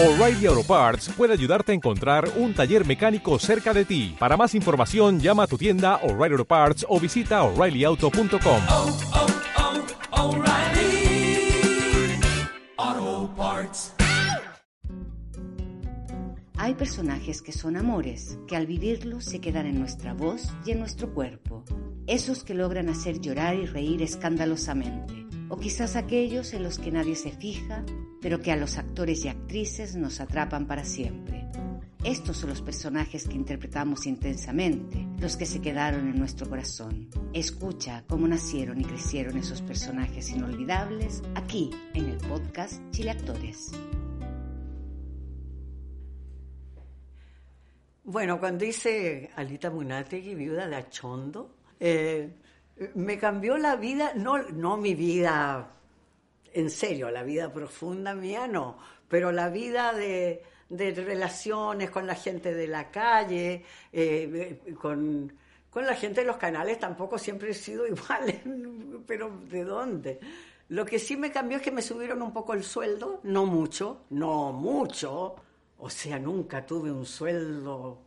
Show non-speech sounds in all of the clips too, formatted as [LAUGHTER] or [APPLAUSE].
O'Reilly Auto Parts puede ayudarte a encontrar un taller mecánico cerca de ti. Para más información, llama a tu tienda O'Reilly Auto Parts o visita oreillyauto.com. oh, oh, Parts. Hay personajes que son amores, que al vivirlos se quedan en nuestra voz y en nuestro cuerpo. Esos que logran hacer llorar y reír escandalosamente. O quizás aquellos en los que nadie se fija, pero que a los actores y actrices nos atrapan para siempre. Estos son los personajes que interpretamos intensamente, los que se quedaron en nuestro corazón. Escucha cómo nacieron y crecieron esos personajes inolvidables aquí en el podcast Chile Actores. Bueno, cuando hice Alita Munategui, viuda de Achondo, eh, me cambió la vida, no, no mi vida en serio, la vida profunda mía no, pero la vida de, de relaciones con la gente de la calle, eh, con, con la gente de los canales tampoco siempre he sido [LAUGHS] igual, pero ¿de dónde? Lo que sí me cambió es que me subieron un poco el sueldo, no mucho, no mucho, o sea, nunca tuve un sueldo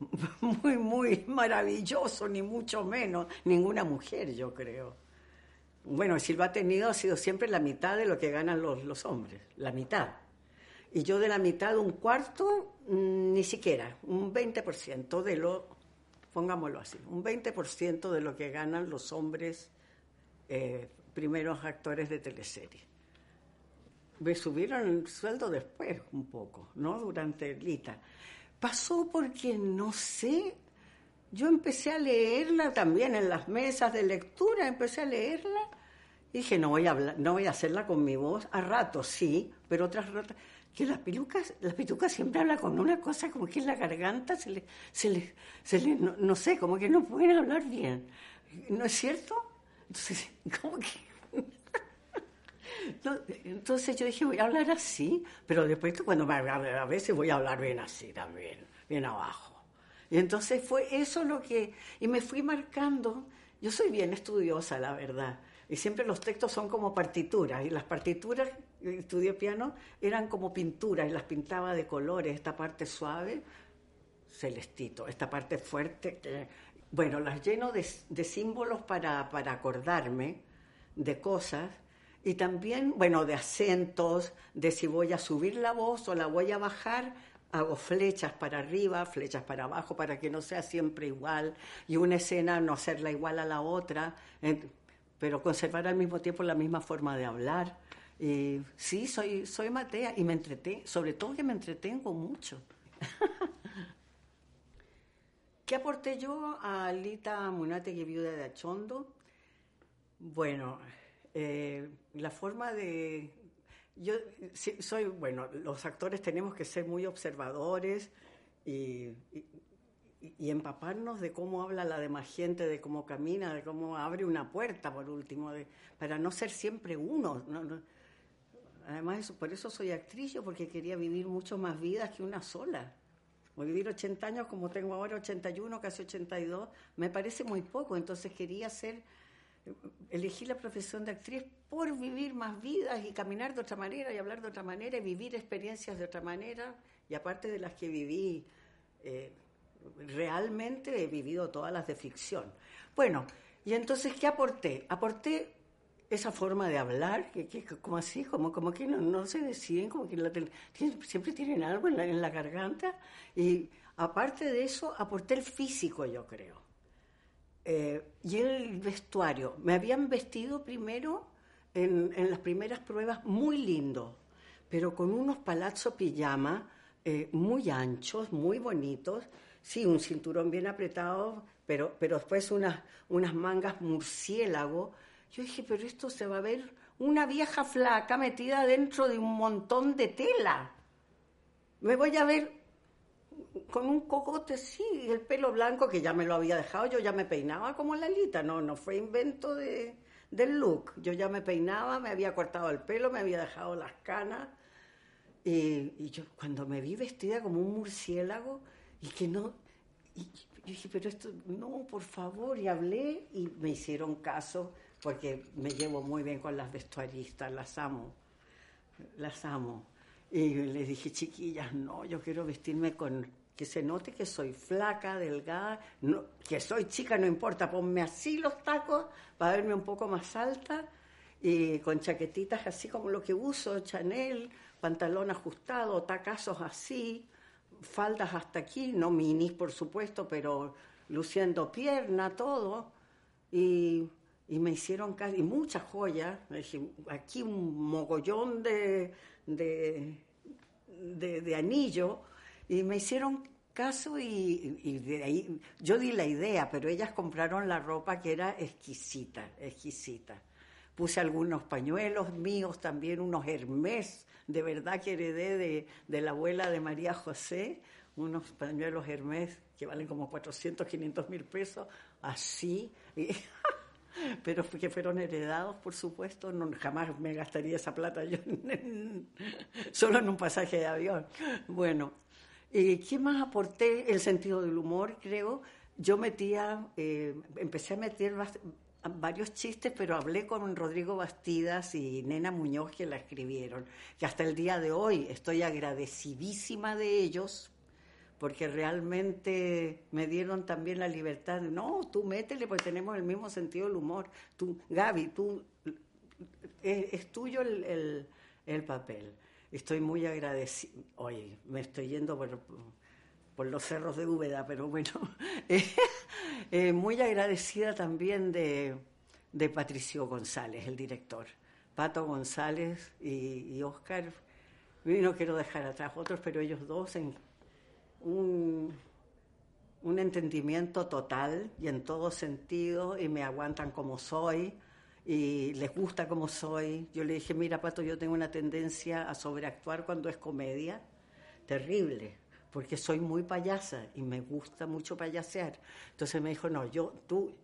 [LAUGHS] muy, muy maravilloso, ni mucho menos, ninguna mujer, yo creo. Bueno, si lo ha tenido, ha sido siempre la mitad de lo que ganan los, los hombres, la mitad. Y yo de la mitad, un cuarto, mm, ni siquiera, un 20% de lo, pongámoslo así, un 20% de lo que ganan los hombres eh, primeros actores de teleserie. Me subieron el sueldo después un poco, ¿no? Durante Lita. Pasó porque, no sé, yo empecé a leerla también en las mesas de lectura, empecé a leerla y dije, no voy a hablar, no voy a hacerla con mi voz, a ratos sí, pero otras ratos, que las pelucas, las pitucas siempre habla con una cosa como que en la garganta se le, se le, se le no, sé, como que no pueden hablar bien. ¿No es cierto? Entonces, [LAUGHS] como que entonces yo dije, voy a hablar así, pero después cuando me, a veces voy a hablar bien así también, bien abajo. Y entonces fue eso lo que, y me fui marcando, yo soy bien estudiosa, la verdad, y siempre los textos son como partituras, y las partituras, estudié piano, eran como pinturas, y las pintaba de colores, esta parte suave, celestito, esta parte fuerte, que, bueno, las lleno de, de símbolos para, para acordarme de cosas, y también, bueno, de acentos, de si voy a subir la voz o la voy a bajar, hago flechas para arriba, flechas para abajo, para que no sea siempre igual, y una escena no hacerla igual a la otra, pero conservar al mismo tiempo la misma forma de hablar. Sí, soy, soy matea y me entretengo, sobre todo que me entretengo mucho. [LAUGHS] ¿Qué aporté yo a Lita Munategui, viuda de Achondo? Bueno, eh, la forma de... Yo soy, bueno, los actores tenemos que ser muy observadores y, y, y, empaparnos de cómo habla la demás gente, de cómo camina, de cómo abre una puerta, por último, de, para no ser siempre uno. No. Además, eso, por eso soy actriz, yo porque quería vivir mucho más vidas que una sola. O vivir 80 años como tengo ahora, 81, casi 82, me parece muy poco, entonces quería ser elegí la profesión de actriz por vivir más vidas y caminar de otra manera y hablar de otra manera y vivir experiencias de otra manera. Y aparte de las que viví eh, realmente he vivido todas las de ficción. Bueno y entonces qué aporté aporté esa forma de hablar que, que como así como como que no, no se deciden como que la, siempre tienen algo en la, en la garganta. Y aparte de eso aporté el físico yo creo eh, y el vestuario. Me habían vestido primero en, las primeras pruebas muy lindo, pero con unos palazzo pijama eh, muy anchos, muy bonitos. Sí, un cinturón bien apretado, pero, pero después unas, unas mangas murciélago. Yo dije, pero esto se va a ver una vieja flaca metida dentro de un montón de tela. Me voy a ver con un cocote, sí, el pelo blanco que ya me lo había dejado, yo ya me peinaba como Lalita, no, no fue invento de, del look, yo ya me peinaba, me había cortado el pelo, me había dejado las canas, y, yo cuando me vi vestida como un murciélago, y que no, y yo dije, pero esto, no, por favor, y hablé, y me hicieron caso, porque me llevo muy bien con las vestuaristas, las amo, las amo. Y le dije, chiquillas, no, yo quiero vestirme con que se note que soy flaca, delgada, no, que soy chica, no importa, ponme así los tacos para verme un poco más alta y con chaquetitas así como lo que uso, Chanel, pantalón ajustado, tacazos así, faldas hasta aquí, no minis por supuesto, pero luciendo pierna, todo. Y, y me hicieron casi muchas joyas, aquí un mogollón de, de, de, de anillo, y me hicieron caso y, y de ahí yo di la idea, pero ellas compraron la ropa que era exquisita, exquisita. Puse algunos pañuelos míos, también unos Hermés, de verdad que heredé de, de la abuela de María José, unos pañuelos Hermés que valen como 400, 500 mil pesos, así. [LAUGHS] pero que fueron heredados, por supuesto, no, jamás me gastaría esa plata yo solo en un pasaje de avión. Bueno, eh, ¿qué más aporté? El sentido del humor, creo. Yo metía, eh, empecé a meter varios chistes, pero hablé con Rodrigo Bastidas y Nena Muñoz que la escribieron, que hasta el día de hoy estoy agradecidísima de ellos porque realmente me dieron también la libertad de, no, tú métele porque tenemos el mismo sentido del humor. Tú, Gaby, tú, es, es tuyo el- el papel. Estoy muy agradecida. Oye, me estoy yendo por, por los cerros de Úbeda, pero bueno, [LAUGHS] eh, eh, muy agradecida también de, de Patricio González, el director. Pato González y, y Oscar, y no quiero dejar atrás otros, pero ellos dos en un, un entendimiento total y en todo sentido y me aguantan como soy y les gusta como soy. Yo le dije, mira Pato, yo tengo una tendencia a sobreactuar cuando es comedia, terrible, porque soy muy payasa y me gusta mucho payasear. Entonces me dijo, no, yo, tú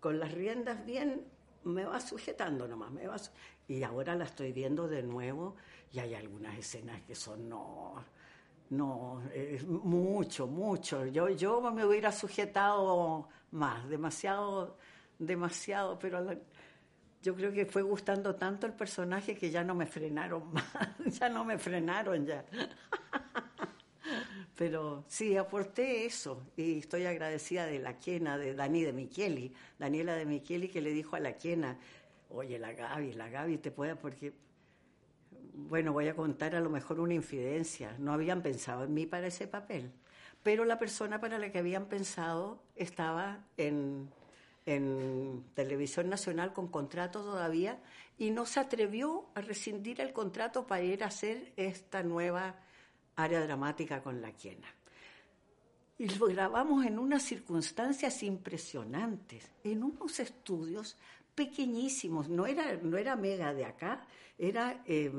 con las riendas bien me vas sujetando nomás, me vas... Y ahora la estoy viendo de nuevo y hay algunas escenas que son, no, no, es mucho, mucho. Yo, yo me hubiera sujetado más, demasiado, demasiado, pero la- yo creo que fue gustando tanto el personaje que ya no me frenaron [LAUGHS] más, ya no me frenaron ya. [LAUGHS] Pero sí, aporté eso y estoy agradecida de la quena, de Dani de Micheli, Daniela de Micheli que le dijo a la quena, oye, la Gaby, la Gaby te puede, porque bueno, voy a contar a lo mejor una infidencia. No habían pensado en mí para ese papel. Pero la persona para la que habían pensado estaba en, en Televisión Nacional con contrato todavía y no se atrevió a rescindir el contrato para ir a hacer esta nueva área dramática con la quena. Y lo grabamos en unas circunstancias impresionantes, en unos estudios pequeñísimos. No era, no era mega de acá, era, eh,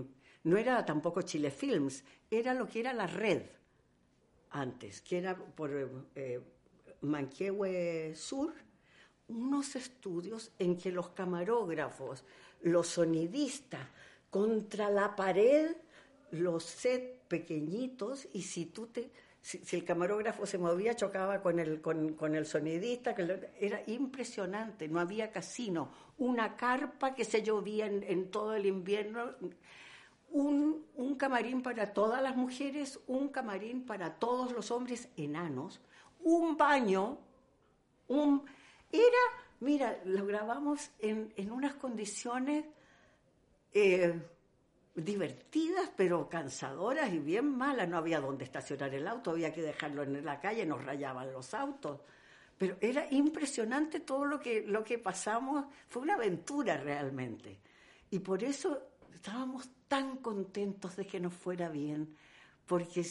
no era tampoco Chile Films, era lo que era la red antes, que era por eh, Manquehue Sur, unos estudios en que los camarógrafos, los sonidistas, contra la pared, los set pequeñitos, y si te, si, el camarógrafo se movía, chocaba con el, con, el sonidista, que era impresionante, no había casino, una carpa que se llovía en, en todo el invierno, un, un camarín para todas las mujeres, un camarín para todos los hombres enanos, un baño, un... Era, mira, lo grabamos en, en unas condiciones eh, divertidas, pero cansadoras y bien malas. No había dónde estacionar el auto, había que dejarlo en la calle, nos rayaban los autos. Pero era impresionante todo lo que, lo que pasamos, fue una aventura realmente. Y por eso estábamos tan contentos de que nos fuera bien, porque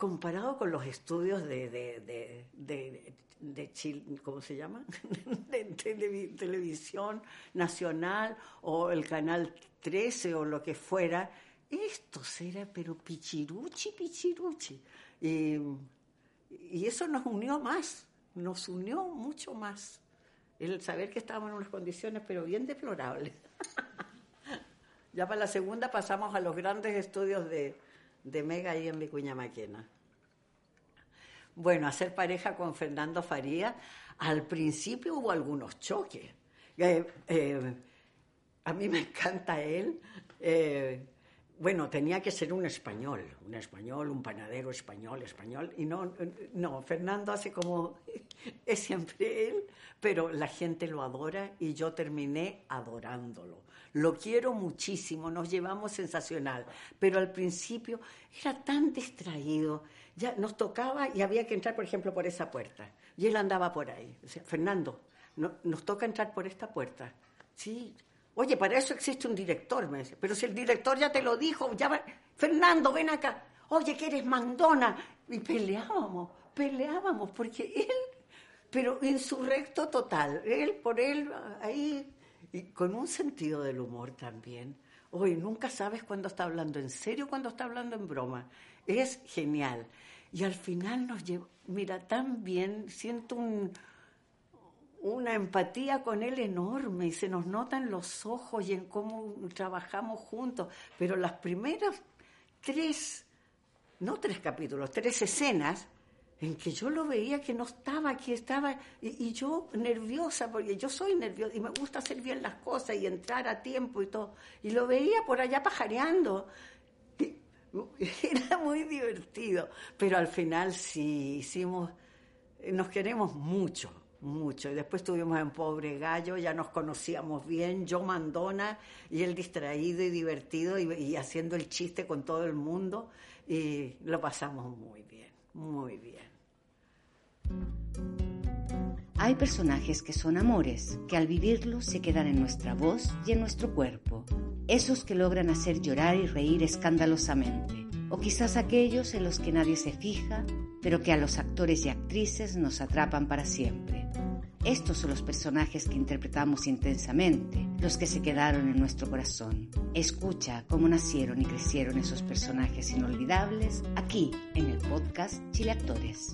comparado con los estudios de, de, de, de, de Chil- ¿cómo se llama? [LAUGHS] de televi- televisión nacional o el canal 13 o lo que fuera, esto era pero pichiruchi, pichiruchi. Y, y eso nos unió más, nos unió mucho más. El saber que estábamos en unas condiciones pero bien deplorables. [LAUGHS] Ya para la segunda pasamos a los grandes estudios de, de Mega ahí en Vicuña Maquena. Bueno, hacer pareja con Fernando Faría, al principio hubo algunos choques. Eh, eh, a mí me encanta él. eh, bueno, tenía que ser un español, un español, un panadero español, español, y no, no, Fernando hace como, [LAUGHS] es siempre él, pero la gente lo adora y yo terminé adorándolo. Lo quiero muchísimo, nos llevamos sensacional, pero al principio era tan distraído, ya nos tocaba y había que entrar, por ejemplo, por esa puerta, y él andaba por ahí. Fernando, nos toca entrar por esta puerta. Sí, Oye, para eso existe un director, me dice. Pero si el director ya te lo dijo, ya va... Fernando, ven acá. Oye, que eres mandona. Y peleábamos, peleábamos, porque él, pero insurrecto total, él por él, ahí, y con un sentido del humor también. Oye, nunca sabes cuándo está hablando en serio, cuándo está hablando en broma. Es genial. Y al final nos lleva, mira, tan bien, siento un, una empatía con él enorme y se nos notan los ojos y en cómo trabajamos juntos. Pero las primeras tres, no tres capítulos, tres escenas en que yo lo veía que no estaba aquí, estaba, y, yo nerviosa, porque yo soy nerviosa y me gusta hacer bien las cosas y entrar a tiempo y todo. Y lo veía por allá pajareando. [LAUGHS] era muy divertido, pero al final sí hicimos, nos queremos mucho mucho. Y después estuvimos en Pobre Gallo, ya nos conocíamos bien, yo mandona y él distraído y divertido y, haciendo el chiste con todo el mundo y lo pasamos muy bien, muy bien. Hay personajes que son amores, que al vivirlos se quedan en nuestra voz y en nuestro cuerpo. Esos que logran hacer llorar y reír escandalosamente. O quizás aquellos en los que nadie se fija, pero que a los actores y actrices nos atrapan para siempre. Estos son los personajes que interpretamos intensamente, los que se quedaron en nuestro corazón. Escucha cómo nacieron y crecieron esos personajes inolvidables aquí en el podcast Chile Actores.